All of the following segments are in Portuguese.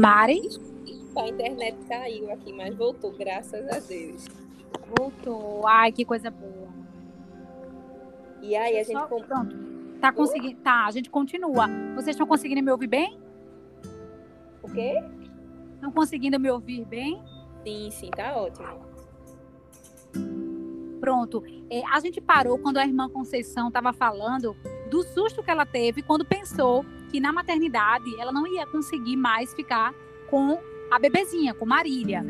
Mari? A internet caiu aqui, mas voltou, graças a Deus. Voltou. Ai, que coisa boa. E aí, a gente. Só, pronto. Tá conseguindo. Tá, a gente continua. Vocês estão conseguindo me ouvir bem? O quê? Estão conseguindo me ouvir bem? Sim, sim, tá ótimo. Pronto. É, a gente parou quando a irmã Conceição estava falando do susto que ela teve quando pensou que na maternidade ela não ia conseguir mais ficar com a bebezinha, com Marília.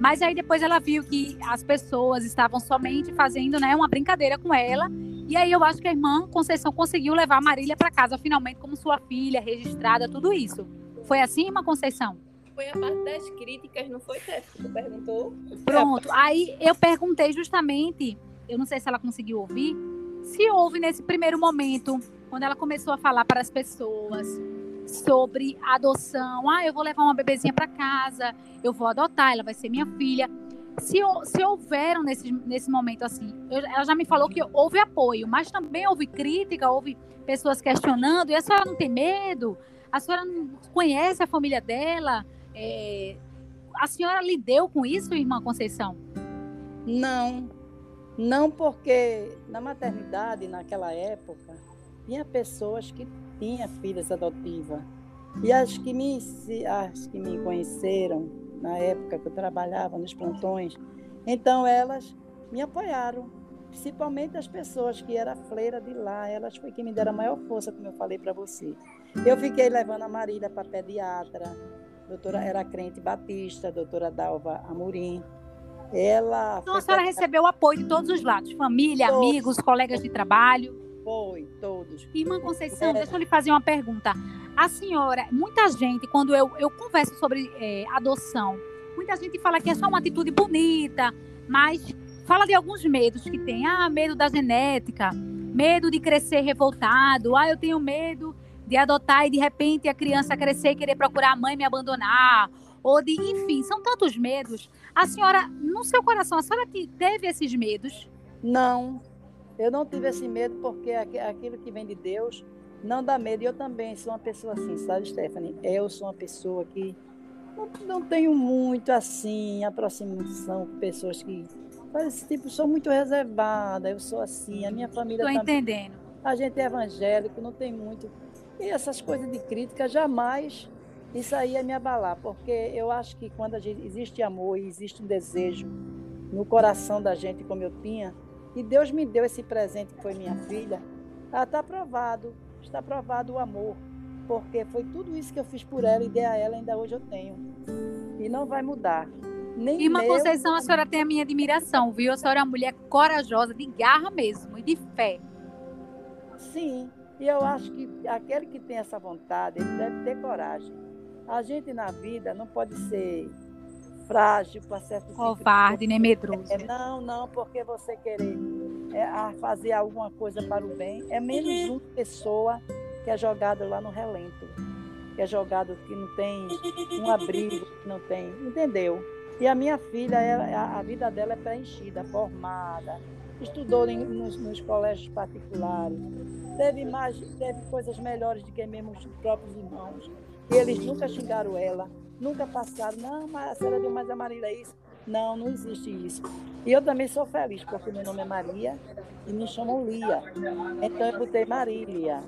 Mas aí depois ela viu que as pessoas estavam somente fazendo né, uma brincadeira com ela. E aí eu acho que a irmã Conceição conseguiu levar a Marília para casa finalmente como sua filha, registrada, tudo isso. Foi assim, irmã Conceição? Foi a parte das críticas, não foi, Tef, que tu perguntou? Pronto. Aí eu perguntei justamente, eu não sei se ela conseguiu ouvir, se houve nesse primeiro momento, quando ela começou a falar para as pessoas sobre adoção. Ah, eu vou levar uma bebezinha para casa, eu vou adotar, ela vai ser minha filha. Se, se houveram nesse, nesse momento assim, eu, ela já me falou que houve apoio, mas também houve crítica, houve pessoas questionando, e a senhora não tem medo? A senhora não conhece a família dela? É, a senhora lidou com isso, irmã Conceição? Não, não porque na maternidade, naquela época, tinha pessoas que tinham filhas adotivas. E as que me, as que me conheceram na época que eu trabalhava nos plantões, então elas me apoiaram, principalmente as pessoas que eram freira de lá, elas foi que me deram a maior força, como eu falei para você. Eu fiquei levando a Marília para pediatra, doutora era crente Batista, doutora Dalva Amorim. Ela. Então a senhora recebeu o apoio de todos os lados: família, todos. amigos, colegas de trabalho. Foi, todos. Irmã Conceição, é. deixa eu lhe fazer uma pergunta. A senhora, muita gente, quando eu, eu converso sobre é, adoção, muita gente fala que é só uma atitude bonita, mas fala de alguns medos que tem. Ah, medo da genética, medo de crescer revoltado, ah, eu tenho medo de adotar e de repente a criança crescer e querer procurar a mãe e me abandonar, ou de, enfim, são tantos medos. A senhora, no seu coração, a senhora teve esses medos? Não, eu não tive esse medo porque aquilo que vem de Deus não dá medo. E eu também sou uma pessoa assim, sabe, Stephanie? Eu sou uma pessoa que não, não tenho muito assim aproximação com pessoas que fazem tipo, sou muito reservada, eu sou assim, a minha família Estou entendendo. A gente é evangélico, não tem muito e essas coisas de crítica jamais isso aí ia me abalar, porque eu acho que quando gente, existe amor e existe um desejo no coração da gente, como eu tinha, e Deus me deu esse presente que foi minha filha, está provado, está provado o amor, porque foi tudo isso que eu fiz por ela e dei a ela, ainda hoje eu tenho. E não vai mudar. Nem Irmã meu... Conceição, a senhora tem a minha admiração, viu? A senhora é uma mulher corajosa, de garra mesmo, e de fé. Sim, e eu acho que aquele que tem essa vontade, ele deve ter coragem. A gente na vida não pode ser frágil para certo Covarde, nem medroso. É, não, não, porque você querer é, fazer alguma coisa para o bem, é menos uma pessoa que é jogado lá no relento, que é jogado que não tem um abrigo, que não tem, entendeu? E a minha filha, ela, a vida dela é preenchida, formada, estudou em, nos, nos colégios particulares, teve, mais, teve coisas melhores do que mesmo os próprios irmãos. E eles nunca xingaram ela, nunca passaram, não, mas a senhora deu mais a Marília isso. Não, não existe isso. E eu também sou feliz, porque meu nome é Maria e me chamam Lia. Então eu botei Marília.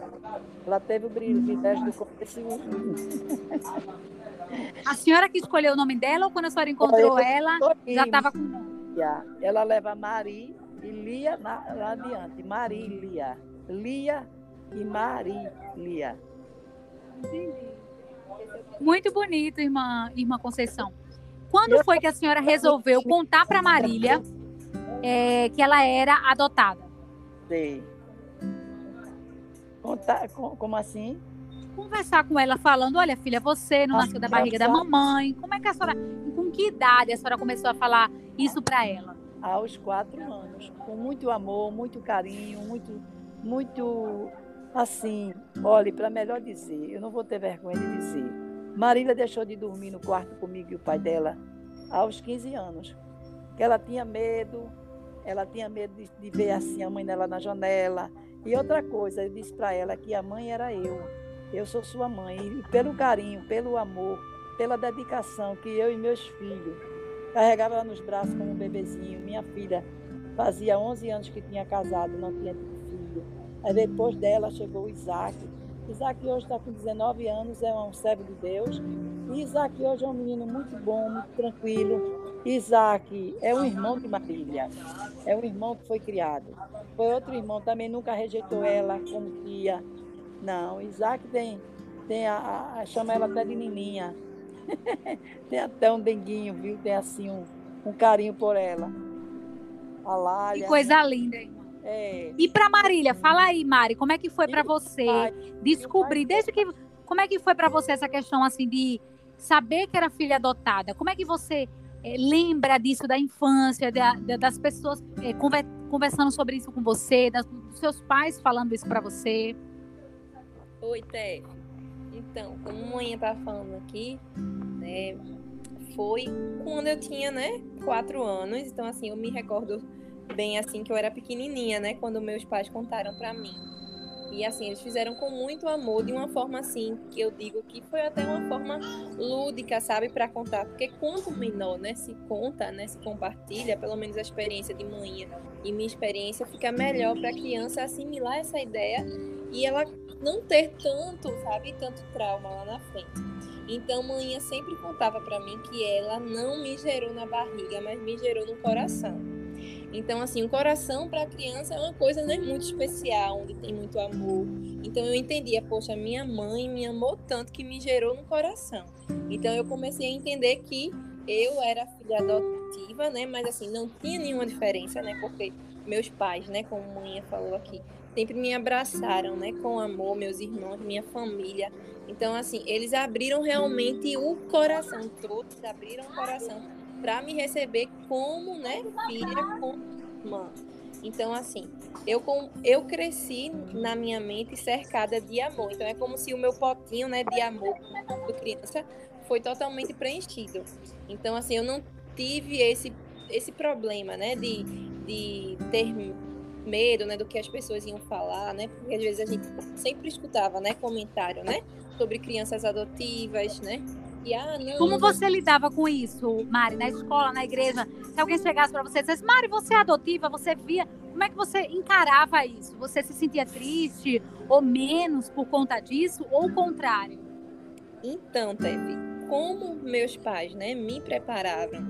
Ela teve o privilégio do começo. A senhora que escolheu o nome dela ou quando a senhora encontrou ela, já estava com? Ela leva Mari e Lia na, lá adiante. Marília. Lia e Marília. Muito bonito, irmã, irmã Conceição. Quando foi que a senhora resolveu contar para Marília é, que ela era adotada? Sei. Contar, como assim? Conversar com ela falando, olha filha, você não nasceu da barriga da mamãe. Como é que a senhora, com que idade a senhora começou a falar isso para ela? Aos quatro anos, com muito amor, muito carinho, muito muito assim, olhe, para melhor dizer, eu não vou ter vergonha de dizer. Marília deixou de dormir no quarto comigo e o pai dela aos 15 anos. Que ela tinha medo, ela tinha medo de, de ver assim a mãe dela na janela. E outra coisa, eu disse para ela que a mãe era eu. Eu sou sua mãe. E pelo carinho, pelo amor, pela dedicação que eu e meus filhos carregava ela nos braços como um bebezinho. Minha filha fazia 11 anos que tinha casado, não tinha. Aí depois dela chegou Isaac. Isaac hoje está com 19 anos, é um servo de Deus. E Isaac hoje é um menino muito bom, muito tranquilo. Isaac é um irmão de Marília. É um irmão que foi criado. Foi outro irmão, também nunca rejeitou ela como tia. Não, Isaac tem, tem a, a chama ela até de Nininha. tem até um denguinho, viu? Tem assim um, um carinho por ela. A Lália. Que coisa linda, irmã. É. E para Marília, fala aí, Mari, como é que foi para você pai, descobrir desde que como é que foi para você essa questão assim de saber que era filha adotada? Como é que você é, lembra disso da infância, da, da, das pessoas é, conversando sobre isso com você, das, dos seus pais falando isso para você? Oi, Té. Então, como a mãe tá falando aqui, né, foi quando eu tinha, né, quatro anos. Então, assim, eu me recordo bem assim que eu era pequenininha, né, quando meus pais contaram para mim. E assim, eles fizeram com muito amor, de uma forma assim, que eu digo que foi até uma forma lúdica, sabe, para contar. Porque quanto menor, né, se conta, né, se compartilha, pelo menos a experiência de manhã e minha experiência, fica melhor para a criança assimilar essa ideia e ela não ter tanto, sabe, tanto trauma lá na frente. Então, manhã sempre contava para mim que ela não me gerou na barriga, mas me gerou no coração. Então, assim, o coração para a criança é uma coisa né, muito especial, onde tem muito amor. Então, eu entendia, poxa, minha mãe me amou tanto que me gerou no coração. Então, eu comecei a entender que eu era filha adotiva, né? Mas, assim, não tinha nenhuma diferença, né? Porque meus pais, né, como a mãe falou aqui, sempre me abraçaram, né, com amor, meus irmãos, minha família. Então, assim, eles abriram realmente o coração, todos abriram o coração para me receber como, né, filha, como irmã. Então, assim, eu, com, eu cresci na minha mente cercada de amor. Então, é como se o meu potinho, né, de amor quando criança foi totalmente preenchido. Então, assim, eu não tive esse, esse problema, né, de, de ter medo, né, do que as pessoas iam falar, né, porque às vezes a gente sempre escutava, né, comentário, né, sobre crianças adotivas, né, e, ah, não, Como você lidava com isso, Mari, na escola, na igreja? Se alguém chegasse para você e dissesse, Mari, você é adotiva, você via. Como é que você encarava isso? Você se sentia triste ou menos por conta disso ou o contrário? Então, Teve, como meus pais, né, me prepararam,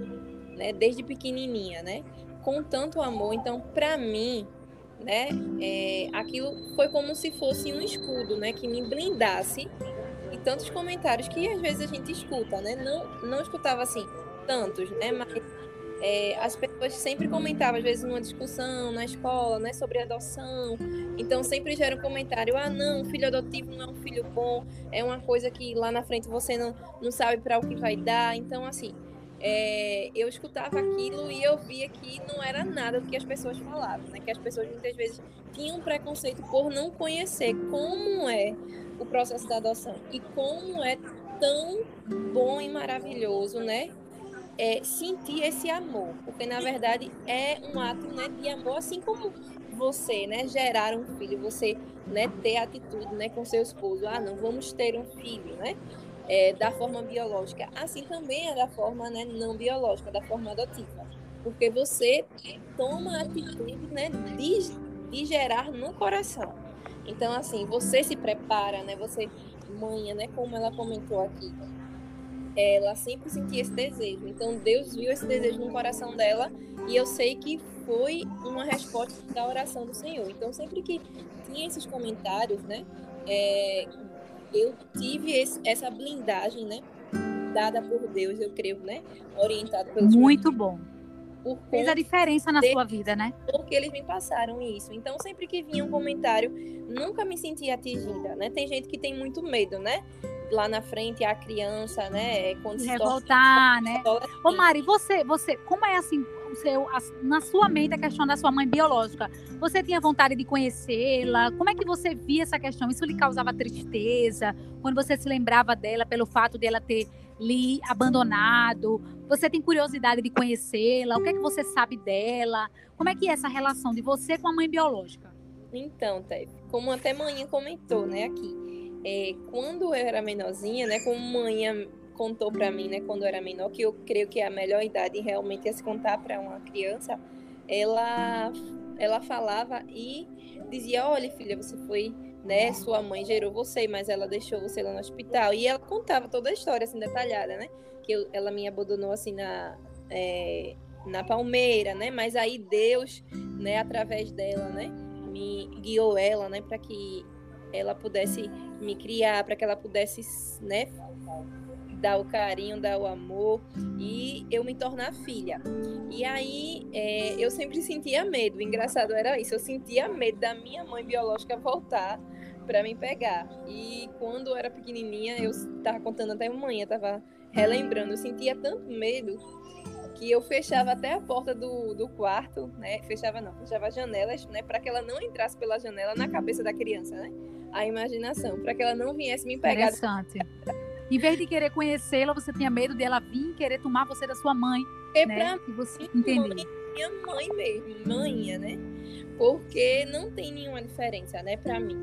né, desde pequenininha, né, com tanto amor, então, para mim, né, é, aquilo foi como se fosse um escudo, né, que me blindasse tantos comentários que às vezes a gente escuta, né? Não, não escutava assim tantos, né? Mas é, as pessoas sempre comentavam, às vezes numa discussão na escola, né, sobre adoção. Então sempre gera um comentário: ah, não, filho adotivo não é um filho bom, é uma coisa que lá na frente você não, não sabe para o que vai dar. Então, assim, é, eu escutava aquilo e eu via que não era nada do que as pessoas falavam, né? Que as pessoas muitas vezes tinham preconceito por não conhecer como é o processo da adoção. E como é tão bom e maravilhoso, né? É, sentir esse amor, porque na verdade é um ato né, de amor, assim como você, né, gerar um filho, você, né, ter atitude, né, com seu esposo, ah, não vamos ter um filho, né, é, da forma biológica, assim também é da forma, né, não biológica, da forma adotiva, porque você toma a atitude, né, de, de gerar no coração. Então, assim, você se prepara, né? Você, mãe, né? Como ela comentou aqui, ela sempre sentia esse desejo. Então, Deus viu esse desejo no coração dela e eu sei que foi uma resposta da oração do Senhor. Então, sempre que tinha esses comentários, né? É, eu tive esse, essa blindagem, né? Dada por Deus, eu creio, né? Orientado pelo Muito bom por Fez a diferença na sua vida, né? Porque eles me passaram isso. Então, sempre que vinha um comentário, nunca me sentia atingida, né? Tem gente que tem muito medo, né? Lá na frente, a criança, né? Quando se Revoltar, né? Ô, Mari, você, você, como é assim, seu, na sua mente a questão da sua mãe biológica? Você tinha vontade de conhecê-la? Como é que você via essa questão? Isso lhe causava tristeza? Quando você se lembrava dela pelo fato dela ter lhe abandonado? Você tem curiosidade de conhecê-la? O que é que você sabe dela? Como é que é essa relação de você com a mãe biológica? Então, Tef, como até mãe comentou, né, aqui, é, quando eu era menorzinha, né, como mãe contou para mim, né, quando eu era menor, que eu creio que é a melhor idade realmente é se contar para uma criança, ela ela falava e dizia: "Olha, filha, você foi né? Sua mãe gerou você, mas ela deixou você lá no hospital. E ela contava toda a história, assim, detalhada, né? Que eu, ela me abandonou, assim, na, é, na palmeira, né? Mas aí Deus, né, através dela, né? Me guiou ela, né? Para que ela pudesse me criar, para que ela pudesse, né? Dar o carinho, dar o amor e eu me tornar filha. E aí é, eu sempre sentia medo. O engraçado era isso, eu sentia medo da minha mãe biológica voltar para me pegar. E quando eu era pequenininha, eu estava contando até manhã, estava relembrando, eu sentia tanto medo que eu fechava até a porta do, do quarto, né? Fechava não, fechava as janelas, né? Para que ela não entrasse pela janela na cabeça da criança, né? A imaginação, para que ela não viesse me pegar. Interessante. Em vez de querer conhecê-la, você tinha medo dela vir querer tomar você da sua mãe. É né? pra você entender. Minha mãe mesmo, mãe, né? Porque não tem nenhuma diferença, né, para mim,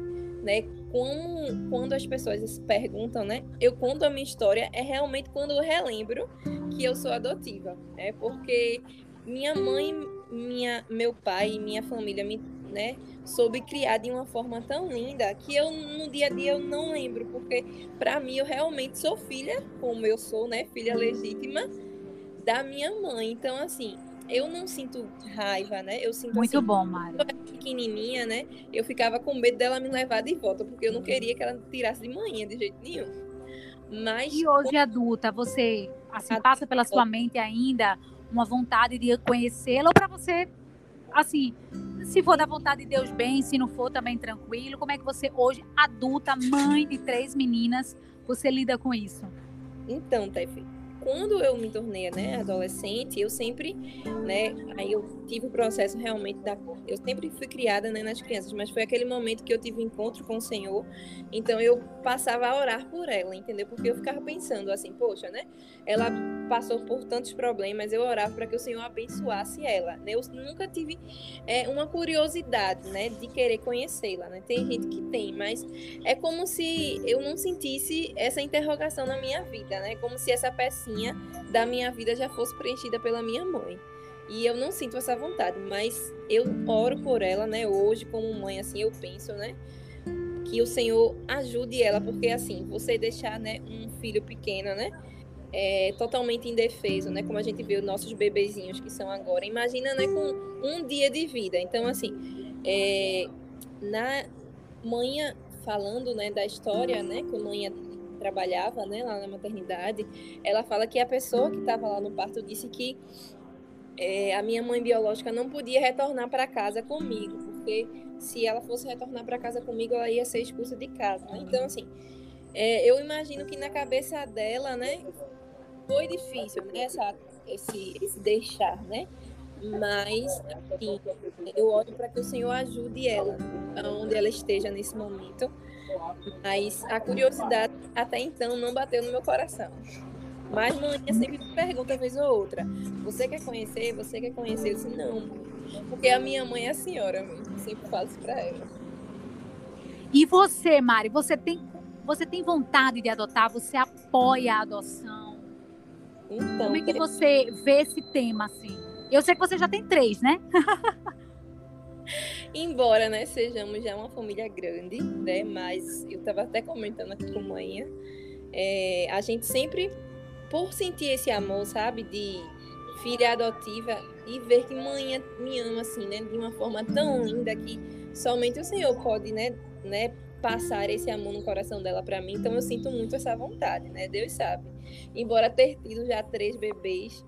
né? Como, quando as pessoas perguntam, né? Eu conto a minha história é realmente quando eu relembro que eu sou adotiva, né? Porque minha mãe, minha, meu pai e minha família me né, soube criar de uma forma tão linda que eu no dia a dia eu não lembro, porque para mim eu realmente sou filha, como eu sou, né, filha legítima da minha mãe. Então assim, eu não sinto raiva, né? Eu sinto Muito assim, bom, Mari. pequenininha, né? Eu ficava com medo dela me levar de volta, porque eu não queria que ela tirasse de manhã de jeito nenhum. Mas e hoje adulta, você assim passa pela sua mente ainda uma vontade de conhecê-la ou para você assim, se for da vontade de Deus, bem, se não for, também tranquilo. Como é que você, hoje, adulta, mãe de três meninas, você lida com isso? Então, Tefi, quando eu me tornei né, adolescente, eu sempre, né, aí eu tive o processo realmente da, eu sempre fui criada né, nas crianças, mas foi aquele momento que eu tive encontro com o Senhor, então eu passava a orar por ela, entendeu? Porque eu ficava pensando assim, poxa, né, ela passou por tantos problemas, eu orava para que o Senhor abençoasse ela, né? Eu nunca tive é, uma curiosidade, né, de querer conhecê-la, né? Tem gente que tem, mas é como se eu não sentisse essa interrogação na minha vida, né? Como se essa pecinha da minha vida já fosse preenchida pela minha mãe. E eu não sinto essa vontade, mas eu oro por ela, né? Hoje, como mãe, assim, eu penso, né? Que o Senhor ajude ela, porque assim, você deixar, né, um filho pequeno, né? É, totalmente indefeso, né? Como a gente vê os nossos bebezinhos que são agora. Imagina, né, com um dia de vida. Então, assim, é, na manhã falando, né, da história, né, que mãe trabalhava, né, lá na maternidade, ela fala que a pessoa que estava lá no parto disse que é, a minha mãe biológica não podia retornar para casa comigo, porque se ela fosse retornar para casa comigo, ela ia ser expulsa de casa. Né? Então, assim, é, eu imagino que na cabeça dela, né, foi difícil, né, essa, esse, esse deixar, né? Mas, assim, eu olho para que o Senhor ajude ela, onde ela esteja nesse momento. Mas a curiosidade até então não bateu no meu coração. Mas mãe sempre pergunta vez ou outra: Você quer conhecer? Você quer conhecer? Eu disse: Não, porque a minha mãe é a senhora. Eu sempre falo isso pra ela. E você, Mari, você tem, você tem vontade de adotar? Você apoia a adoção? Então, Como é que você vê esse tema assim? Eu sei que você já tem três, né? Embora, né, sejamos já uma família grande, né, mas eu estava até comentando aqui com a mãe, é, a gente sempre por sentir esse amor, sabe, de filha adotiva e ver que mãe me ama assim, né, de uma forma tão linda que somente o Senhor pode, né, né, passar esse amor no coração dela para mim. Então eu sinto muito essa vontade, né? Deus sabe. Embora ter tido já três bebês,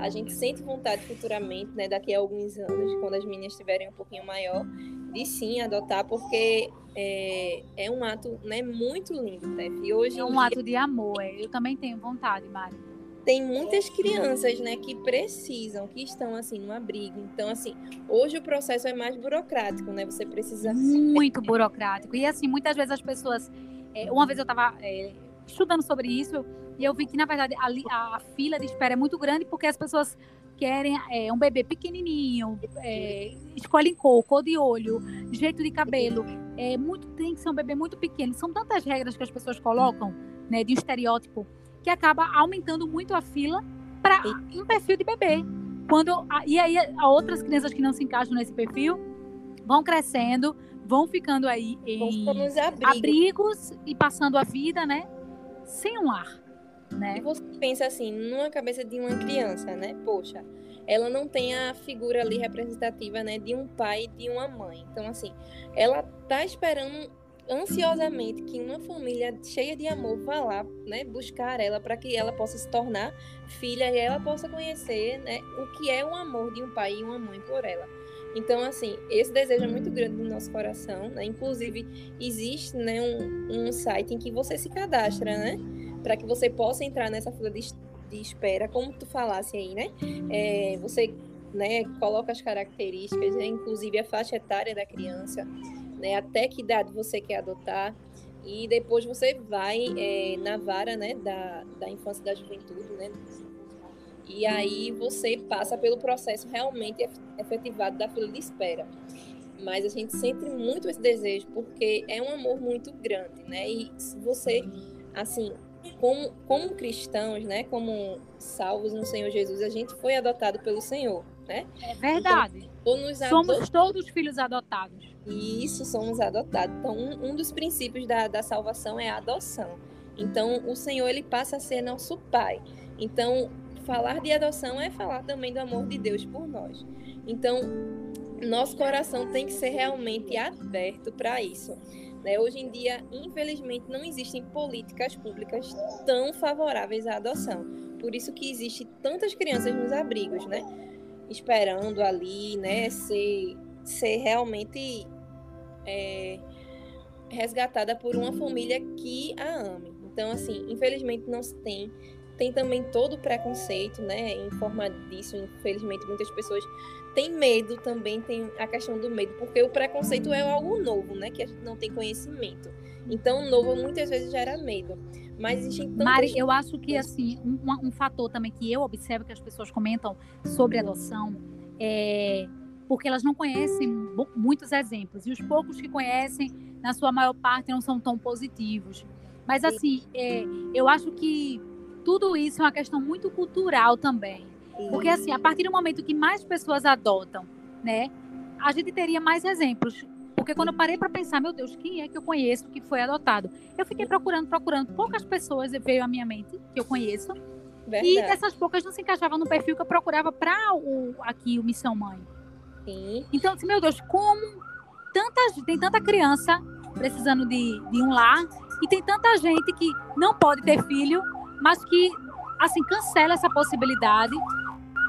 a gente sente vontade futuramente, né, daqui a alguns anos, quando as meninas estiverem um pouquinho maior, de sim adotar, porque é, é um ato né, muito lindo, Tef. E hoje é um dia, ato de amor, é. eu também tenho vontade, Mari. Tem muitas crianças, né, que precisam, que estão assim no abrigo. Então, assim, hoje o processo é mais burocrático, né? Você precisa muito burocrático. E assim, muitas vezes as pessoas, é, uma vez eu estava é, estudando sobre isso e eu vi que na verdade a, a fila de espera é muito grande porque as pessoas querem é, um bebê pequenininho, é, escolhem cor, cor de olho, jeito de cabelo, é muito tem que ser um bebê muito pequeno. São tantas regras que as pessoas colocam, né, de um estereótipo que acaba aumentando muito a fila para um perfil de bebê. Quando, e aí, outras crianças que não se encaixam nesse perfil vão crescendo, vão ficando aí em abrigos. abrigos e passando a vida, né? Sem um lar. Né? E você pensa assim, numa cabeça de uma criança, né? Poxa, ela não tem a figura ali representativa, né, de um pai e de uma mãe. Então, assim, ela tá esperando ansiosamente que uma família cheia de amor vá lá, né, buscar ela para que ela possa se tornar filha e ela possa conhecer, né, o que é o amor de um pai e uma mãe por ela. Então, assim, esse desejo é muito grande no nosso coração, né? Inclusive, existe, né, um, um site em que você se cadastra, né? Para que você possa entrar nessa fila de, de espera, como tu falasse aí, né? É, você né, coloca as características, né, inclusive a faixa etária da criança, né, até que idade você quer adotar, e depois você vai é, na vara né, da, da infância e da juventude, né, e aí você passa pelo processo realmente efetivado da fila de espera. Mas a gente sente muito esse desejo, porque é um amor muito grande, né? E você, assim, como, como cristãos, né, como salvos no Senhor Jesus, a gente foi adotado pelo Senhor, né? É verdade. Então, somos todos filhos adotados. Isso, somos adotados. Então, um, um dos princípios da, da salvação é a adoção. Então, o Senhor, ele passa a ser nosso Pai. Então, falar de adoção é falar também do amor de Deus por nós. Então, nosso coração tem que ser realmente aberto para isso. Né? Hoje em dia, infelizmente, não existem políticas públicas tão favoráveis à adoção. Por isso que existe tantas crianças nos abrigos, né? Esperando ali, né? Ser, ser realmente é, resgatada por uma família que a ame. Então, assim, infelizmente não se tem tem também todo o preconceito, né, em forma disso. Infelizmente, muitas pessoas têm medo também, tem a questão do medo, porque o preconceito é algo novo, né, que a gente não tem conhecimento. Então, o novo muitas vezes gera medo. Mas existem tantas... Mari, eu acho que, assim, um, um fator também que eu observo que as pessoas comentam sobre adoção é porque elas não conhecem muitos exemplos. E os poucos que conhecem, na sua maior parte, não são tão positivos. Mas, assim, é, eu acho que tudo isso é uma questão muito cultural também. Porque, assim, a partir do momento que mais pessoas adotam, né, a gente teria mais exemplos. Porque quando eu parei para pensar, meu Deus, quem é que eu conheço que foi adotado? Eu fiquei procurando, procurando. Poucas pessoas veio à minha mente que eu conheço. Verdade. E essas poucas não se encaixavam no perfil que eu procurava para o aqui o Missão Mãe. Sim. Então, assim, meu Deus, como tantas, tem tanta criança precisando de, de um lar e tem tanta gente que não pode ter filho mas que assim cancela essa possibilidade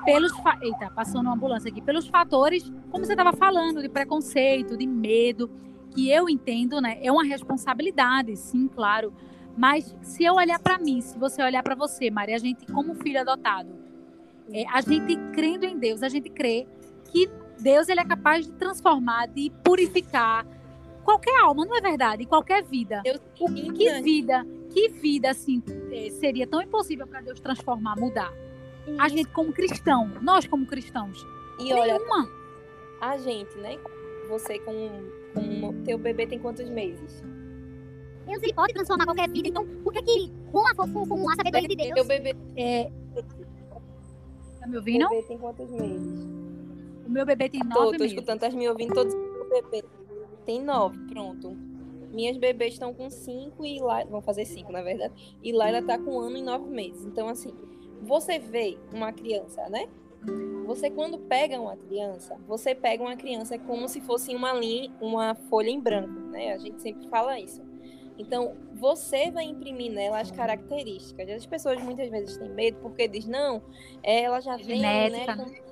pelos eita passou uma ambulância aqui. Pelos fatores como você estava falando de preconceito de medo que eu entendo né é uma responsabilidade sim claro. Mas se eu olhar para mim se você olhar para você Maria a gente como filho adotado é, a gente crendo em Deus a gente crê que Deus ele é capaz de transformar de purificar qualquer alma não é verdade? Qualquer vida. Deus, o que vida que vida assim é, seria tão impossível para Deus transformar, mudar? Isso. A gente como cristão, nós como cristãos. E olha, nenhuma. a gente, né? Você com, com teu bebê tem quantos meses? Deus ele pode transformar qualquer vida, então por que que com a, com, com a sabedoria de Deus? Teu bebê é... Tá me ouvindo? O bebê tem quantos meses? O meu bebê tem nove tô, meses. Tô escutando, tá me ouvindo todos. O bebê tem nove, pronto. Minhas bebês estão com cinco e lá vão fazer cinco, na verdade. E lá ela tá com um ano e nove meses. Então, assim, você vê uma criança, né? Você quando pega uma criança, você pega uma criança como se fosse uma linha, uma folha em branco, né? A gente sempre fala isso. Então, você vai imprimir nela as características. As pessoas muitas vezes têm medo porque diz não, ela já vem, né? Com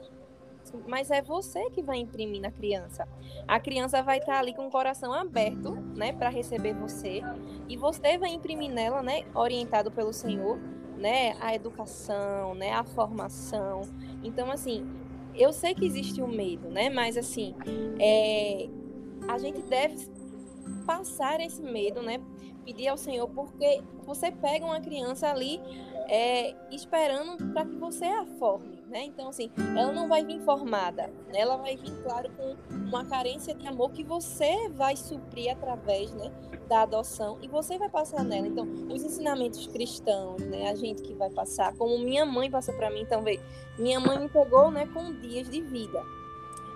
mas é você que vai imprimir na criança. A criança vai estar ali com o coração aberto, né, para receber você, e você vai imprimir nela, né, orientado pelo Senhor, né, a educação, né, a formação. Então, assim, eu sei que existe o medo, né, mas assim, é, a gente deve passar esse medo, né, pedir ao Senhor, porque você pega uma criança ali é, esperando para que você a forme, né? Então, assim, ela não vai vir formada, né? ela vai vir, claro, com uma carência de amor que você vai suprir através, né, da adoção e você vai passar nela. Então, os ensinamentos cristãos, né, a gente que vai passar, como minha mãe passou para mim, então, vê, minha mãe me pegou, né, com dias de vida.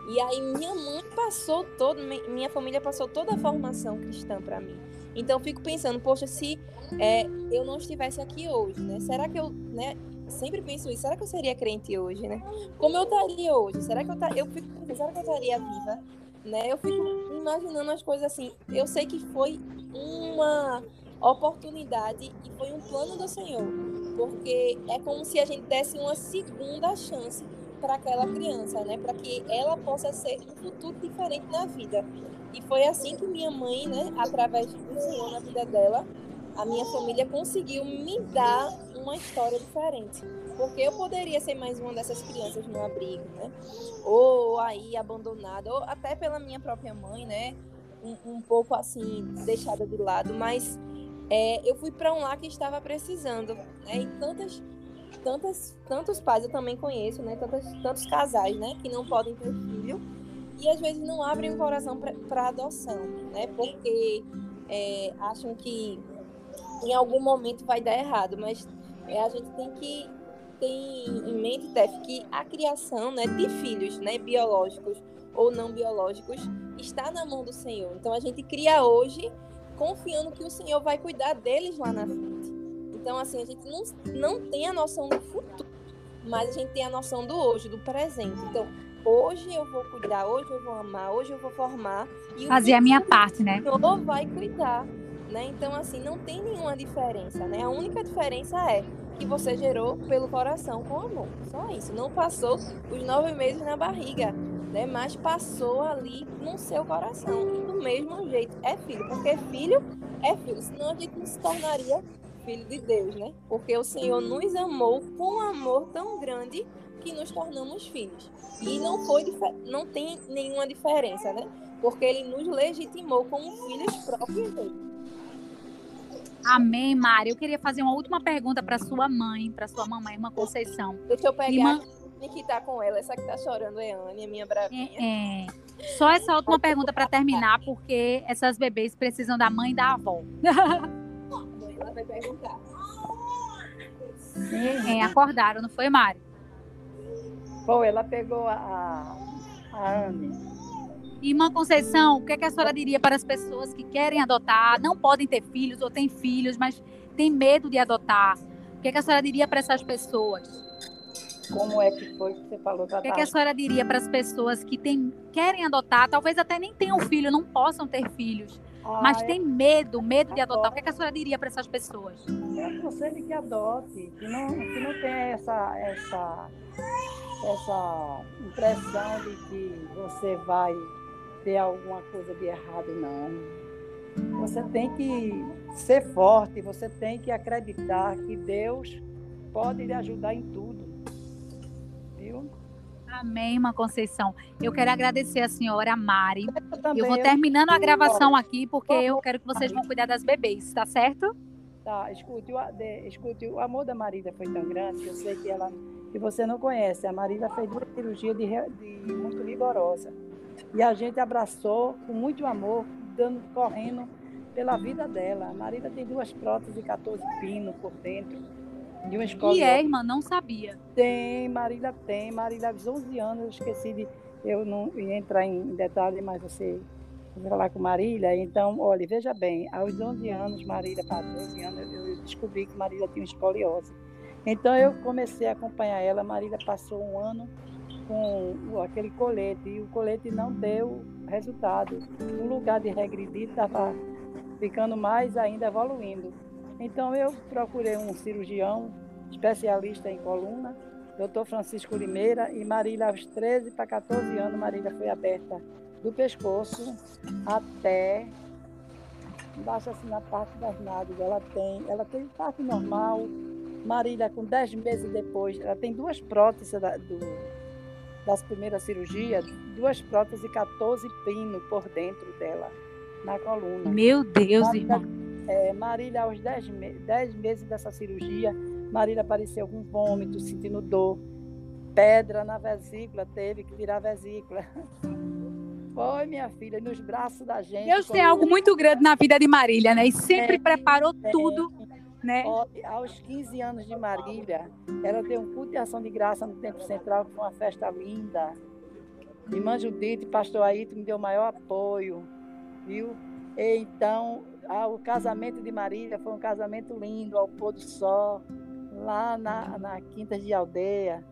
E aí minha mãe passou todo, minha família passou toda a formação cristã para mim. Então fico pensando, poxa, se é, eu não estivesse aqui hoje, né? Será que eu, né? Sempre penso isso. Será que eu seria crente hoje, né? Como eu estaria hoje? Será que eu tar... eu fico será que eu estaria viva, né? Eu fico imaginando as coisas assim. Eu sei que foi uma oportunidade e foi um plano do Senhor, porque é como se a gente desse uma segunda chance para aquela criança, né? Para que ela possa ser um futuro diferente na vida. E foi assim que minha mãe, né, através do Senhor na vida dela, a minha família conseguiu me dar uma história diferente. Porque eu poderia ser mais uma dessas crianças no abrigo, né? Ou aí abandonada, ou até pela minha própria mãe, né? Um, um pouco assim, deixada de lado, mas é, eu fui para um lar que estava precisando, né? E tantas tantas, tantos pais eu também conheço, né? Tantos, tantos casais, né? Que não podem ter filho e às vezes não abrem o coração para adoção, né? Porque é, acham que em algum momento vai dar errado, mas é, a gente tem que ter em mente, Tef, que a criação né, de filhos, né, biológicos ou não biológicos, está na mão do Senhor. Então a gente cria hoje confiando que o Senhor vai cuidar deles lá na frente. Então, assim, a gente não, não tem a noção do futuro, mas a gente tem a noção do hoje, do presente. Então, hoje eu vou cuidar, hoje eu vou amar, hoje eu vou formar. E Fazer a minha parte, né? O vai cuidar. Né? Então, assim, não tem nenhuma diferença, né? A única diferença é que você gerou pelo coração com amor. Só isso. Não passou os nove meses na barriga, né? Mas passou ali no seu coração. E do mesmo jeito, é filho. Porque filho é filho. Senão a gente não se tornaria filho de Deus, né? Porque o Senhor nos amou com um amor tão grande que nos tornamos filhos. E não foi não tem nenhuma diferença, né? Porque ele nos legitimou como filhos próprios dele. Amém, Mari. Eu queria fazer uma última pergunta para sua mãe, para sua mamãe, irmã Conceição. Deixa eu pegar irmã... que tá com ela. Essa que tá chorando é Anne, minha bravinha. É, é. Só essa última pergunta para terminar, porque essas bebês precisam da mãe e da avó. ela vai perguntar. É, acordaram, não foi, Mário? Foi, ela pegou a, a Anne. Irmã Conceição, o que, é que a senhora diria para as pessoas que querem adotar, não podem ter filhos ou têm filhos, mas têm medo de adotar? O que, é que a senhora diria para essas pessoas? Como é que foi que você falou? O que, é que a senhora diria para as pessoas que tem, querem adotar, talvez até nem tenham filho, não possam ter filhos, ah, mas tem medo, medo de adotar. O que, é que a senhora diria para essas pessoas? Eu aconselho que adote, que não, que não tenha essa, essa, essa impressão de que você vai ter alguma coisa de errado, não. Você tem que ser forte, você tem que acreditar que Deus pode lhe ajudar em tudo. Viu? Amém, irmã Conceição. Eu quero agradecer a senhora Mari. Eu, eu vou terminando a gravação aqui, porque eu quero que vocês vão cuidar das bebês, tá certo? Tá, escute, o, escute, o amor da Marília foi tão grande que eu sei que ela que você não conhece. A Marília fez duas cirurgias de, de muito rigorosa. E a gente abraçou com muito amor, dando, correndo pela vida dela. A Marília tem duas próteses e 14 pinos por dentro de uma escola. E é, irmã, não sabia. Tem, Marília tem. Marília, aos 11 anos, eu esqueci de. Eu não ia entrar em detalhe, mas você falar com Marília. Então, olha, veja bem, aos 11 anos, Marília, para 12 anos, eu descobri que Marília tinha escoliose. Então, eu comecei a acompanhar ela. Marília passou um ano com aquele colete e o colete não deu resultado. No lugar de regredir, estava ficando mais ainda evoluindo. Então eu procurei um cirurgião especialista em coluna, doutor Francisco Limeira, e Marília, aos 13 para 14 anos, Marília foi aberta do pescoço até embaixo assim na parte das nádegas. Ela tem, ela tem parte normal. Marília, com 10 meses depois, ela tem duas próteses da, do, das primeiras cirurgias, duas próteses e 14 pinos por dentro dela, na coluna. Meu Deus, Marília, irmão é, Marília, aos 10, me meses dessa cirurgia, Marília apareceu com vômito, sentindo dor. Pedra na vesícula, teve que tirar a vesícula. Foi, minha filha, nos braços da gente. Deus tem algo muito grande na vida de Marília, né? E sempre é, preparou é, tudo, né? Aos 15 anos de Marília, ela deu um culto de ação de graça no Templo Central, que foi uma festa linda. Irmã Judite, pastor Aito me deu o maior apoio, viu? E, então, o casamento de Marília foi um casamento lindo, ao pôr do sol, lá na, na Quinta de Aldeia.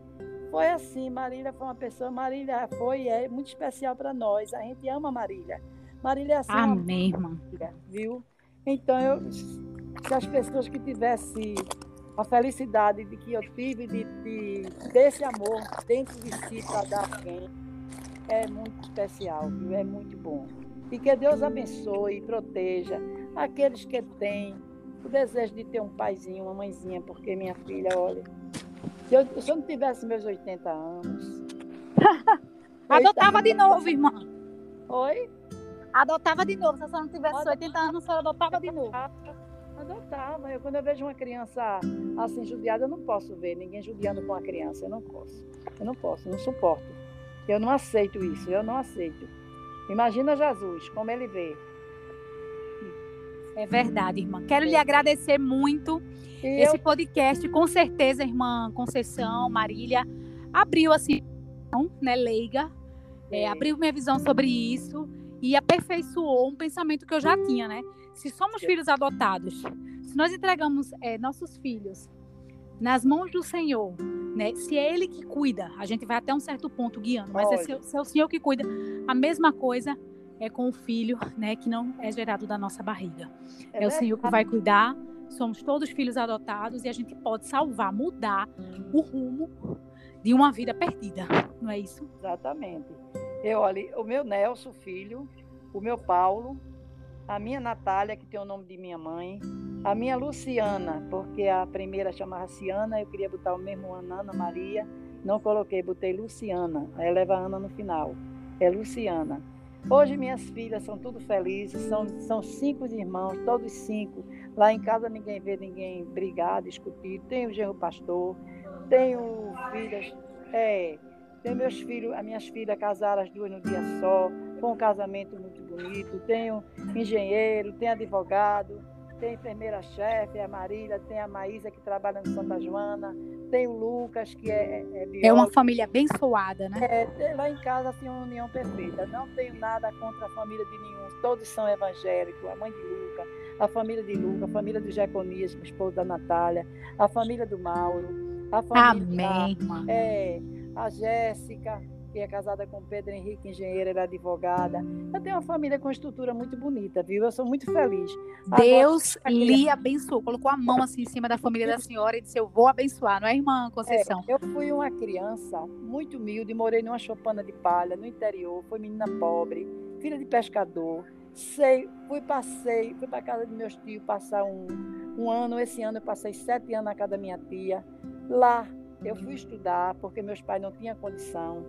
Foi assim, Marília foi uma pessoa, Marília foi é muito especial para nós. A gente ama Marília. Marília é assim. Amém, irmã. Viu? Então, eu, se as pessoas que tivessem a felicidade de que eu tive de, de desse amor dentro de si para dar a alguém, é muito especial, viu? É muito bom. E que Deus abençoe e proteja aqueles que têm o desejo de ter um paizinho, uma mãezinha, porque minha filha, olha, se eu, se eu não tivesse meus 80 anos. Adotava de novo, irmã. Oi? Adotava de novo. Se você não tivesse adotava, 80 anos, você adotava de novo. Adotava. Eu, quando eu vejo uma criança assim judiada, eu não posso ver ninguém judiando com a criança. Eu não posso. Eu não posso, não suporto. Eu não aceito isso. Eu não aceito. Imagina Jesus, como ele vê. É verdade, irmã. Quero lhe agradecer muito. E Esse eu... podcast, com certeza, irmã Conceição, Marília, abriu assim, né, leiga, é. É, abriu minha visão sobre isso e aperfeiçoou um pensamento que eu já tinha, né? Se somos filhos adotados, se nós entregamos é, nossos filhos nas mãos do Senhor, né? Se é Ele que cuida, a gente vai até um certo ponto guiando, mas é, seu, se é o Senhor que cuida, a mesma coisa é com o filho, né, que não é gerado da nossa barriga. É, é o Senhor que vai cuidar. Somos todos filhos adotados e a gente pode salvar, mudar o rumo de uma vida perdida, não é isso? Exatamente. Eu olha, o meu Nelson filho, o meu Paulo, a minha Natália, que tem o nome de minha mãe, a minha Luciana, porque a primeira chamava Ciana, eu queria botar o mesmo Ana, Ana Maria, não coloquei, botei Luciana, aí leva Ana no final. É Luciana. Hoje minhas filhas são tudo felizes, são, são cinco irmãos, todos cinco. Lá em casa ninguém vê ninguém brigar, discutir. Tenho o genro pastor, tenho filhas, é, tenho meus filhos, as minhas filhas casaram as duas no dia só, foi um casamento muito bonito. Tenho engenheiro, tenho advogado, tem enfermeira-chefe, a Marília, tem a Maísa que trabalha no Santa Joana, tem o Lucas, que é, é, é, é uma família abençoada, né? É, lá em casa tem uma união perfeita. Não tenho nada contra a família de nenhum. Todos são evangélicos. A mãe de Lucas, a família de Lucas, a família do Jeconias, esposo da Natália, a família do Mauro, a família Amém, da, é, a Jéssica, que é casada com Pedro Henrique, engenheira, era advogada. Eu tenho uma família com estrutura muito bonita, viu? Eu sou muito feliz. Deus Agora, lhe abençoou, colocou a mão assim em cima da família da senhora e disse: Eu vou abençoar, não é, irmã Conceição? É, eu fui uma criança muito humilde, morei numa chopana de palha no interior, fui menina pobre, filha de pescador. Sei, fui, passei, fui para casa de meus tios passar um, um ano. Esse ano eu passei sete anos na casa da minha tia. Lá eu fui estudar porque meus pais não tinham condição.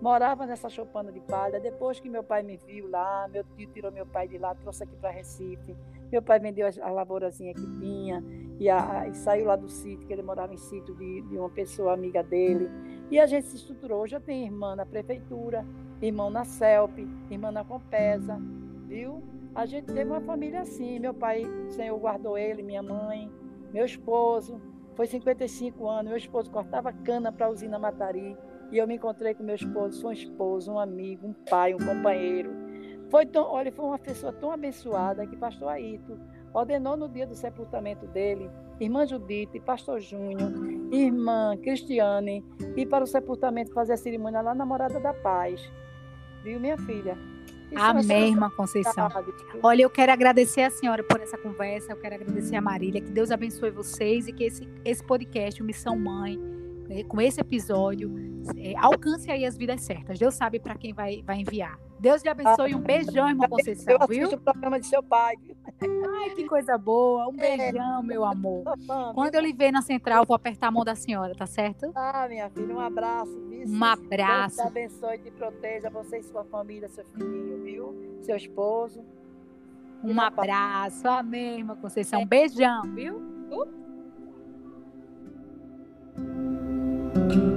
Morava nessa chopana de palha. Depois que meu pai me viu lá, meu tio tirou meu pai de lá, trouxe aqui para Recife. Meu pai vendeu a, lavourazinha que tinha e, a, e, saiu lá do sítio, que ele morava em sítio de, de uma pessoa amiga dele. E a gente se estruturou. Eu tenho irmã na prefeitura, irmão na CELP, irmã na Compesa, viu? A gente teve uma família assim. Meu pai, o Senhor guardou ele, minha mãe, meu esposo. Foi 55 anos, meu esposo cortava cana para a usina Matari. E eu me encontrei com meu esposo, foi um esposo, um amigo, um pai, um companheiro. Foi tão, olha, foi uma pessoa tão abençoada que pastor Aito ordenou no dia do sepultamento dele, irmã Judite, pastor Júnior, irmã Cristiane, ir para o sepultamento fazer a cerimônia lá na Morada da Paz. Viu, minha filha? Isso Amém, irmã Conceição. Olha, eu quero agradecer a senhora por essa conversa, eu quero agradecer a Marília, que Deus abençoe vocês e que esse, esse podcast, o Missão Mãe, né, com esse episódio, é, alcance aí as vidas certas. Deus sabe para quem vai, vai enviar. Deus lhe abençoe. Um beijão, irmã Conceição, eu viu? o programa de seu pai. Ai, que coisa boa. Um é. beijão, meu amor. Quando eu lhe ver na central, vou apertar a mão da senhora, tá certo? Ah, minha filha, um abraço. Viu? Um abraço. Deus te abençoe e te proteja, você e sua família, seu filhinho, viu? Seu esposo. Um abraço. Amém, irmã Conceição. Um beijão, viu? Uh. Thank you.